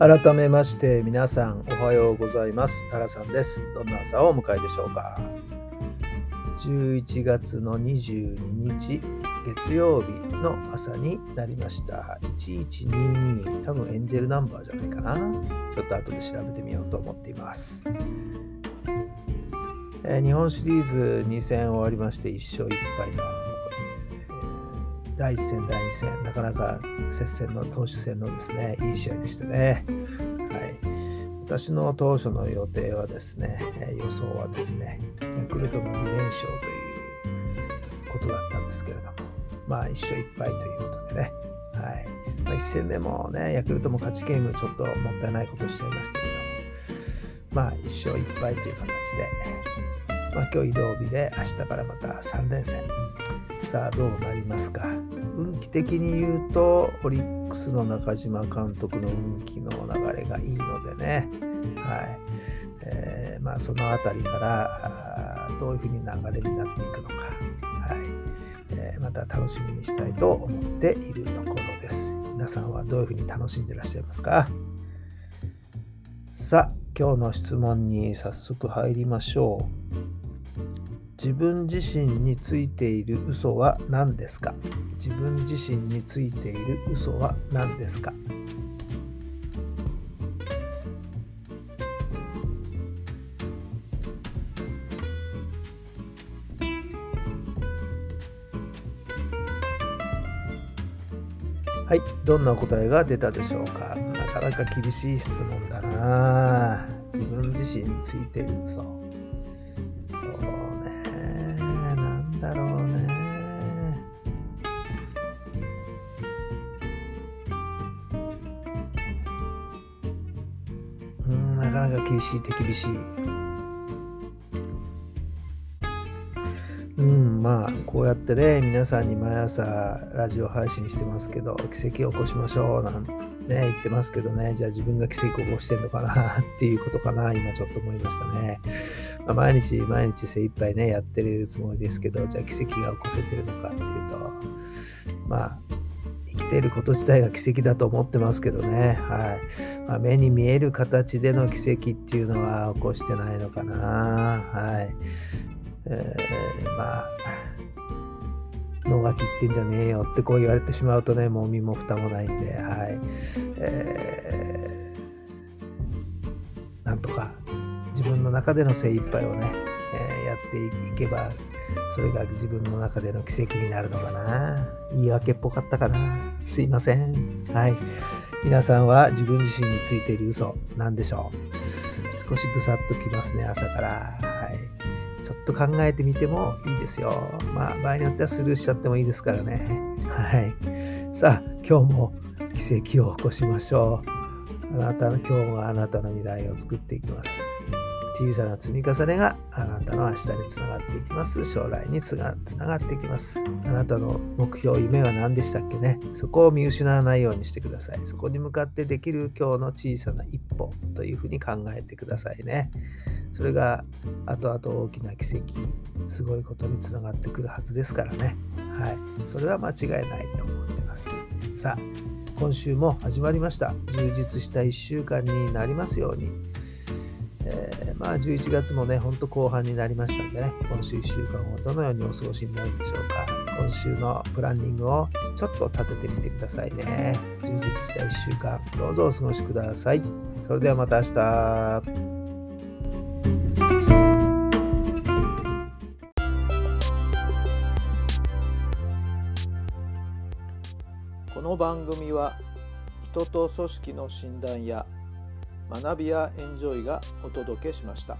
改めまして皆さんおはようございます。タラさんです。どんな朝をお迎えでしょうか。11月の22日月曜日の朝になりました。1122多分エンジェルナンバーじゃないかな。ちょっと後で調べてみようと思っています。え、日本シリーズ2戦終わりまして1勝1敗と第1戦、第2戦、なかなか接戦の投手戦のですね、いい試合でしたね。はい。私の当初の予定はですね、予想はですね、ヤクルトの2連勝ということだったんですけれども、まあ1勝1敗ということでね、はい。まあ、1戦目もね、ヤクルトも勝ちゲームちょっともったいないことしちゃいましたけども、まあ1勝1敗という形で、まあ今日移動日で明日からまた3連戦。さあどうなりますか？運気的に言うとオリックスの中島監督の運気の流れがいいのでね、はい。えー、まあ、その辺りからどういうふうに流れになっていくのか、はい。えー、また楽しみにしたいと思っているところです。皆さんはどういうふうに楽しんでらっしゃいますか？さあ今日の質問に早速入りましょう。自分自身についている嘘は何ですか？自分自身についている嘘は何ですか？はい、どんな答えが出たでしょうか？なかなか厳しい質問だな。自分自身についている嘘。なかなか厳しい手厳しい。うん、まあ、こうやってね、皆さんに毎朝ラジオ配信してますけど、奇跡を起こしましょうなんね、言ってますけどね、じゃあ自分が奇跡を起こしてんのかなっていうことかな、今ちょっと思いましたね。まあ、毎日毎日精一杯ね、やってるつもりですけど、じゃあ奇跡が起こせてるのかっていうと、まあ、生きてること自体が奇跡だと思ってますけどね、はい。まあ、目に見える形での奇跡っていうのは起こしてないのかな、はい。えー、まあ脳が切ってんじゃねえよってこう言われてしまうとねもう身も蓋もないんで、はい。えー、なんとか自分の中での精一杯をね、えー、やっていけばそれが自分の中での奇跡になるのかな。言い訳っぽかったかな。すいません。はい。皆さんは自分自身についている嘘、なんでしょう。少しぐさっときますね、朝から。はい。ちょっと考えてみてもいいですよ。まあ、場合によってはスルーしちゃってもいいですからね。はい。さあ、今日も奇跡を起こしましょう。あなたの今日があなたの未来を作っていきます。小さな積み重ねがあなたの明日につながっていきます。将来につながっていきます。あなたの目標、夢は何でしたっけね？そこを見失わないようにしてください。そこに向かってできる今日の小さな一歩というふうに考えてくださいね。それが後々大きな奇跡、すごいことにつながってくるはずですからね。はい。それは間違いないと思ってます。さあ、今週も始まりました。充実した1週間になりますように。えー、まあ11月もね、ほんと後半になりましたんでね、今週1週間をどのようにお過ごしになるんでしょうか。今週のプランニングをちょっと立ててみてくださいね。充実した1週間、どうぞお過ごしください。それではまた明日。この番組は人と組織の診断や学びやエンジョイがお届けしました。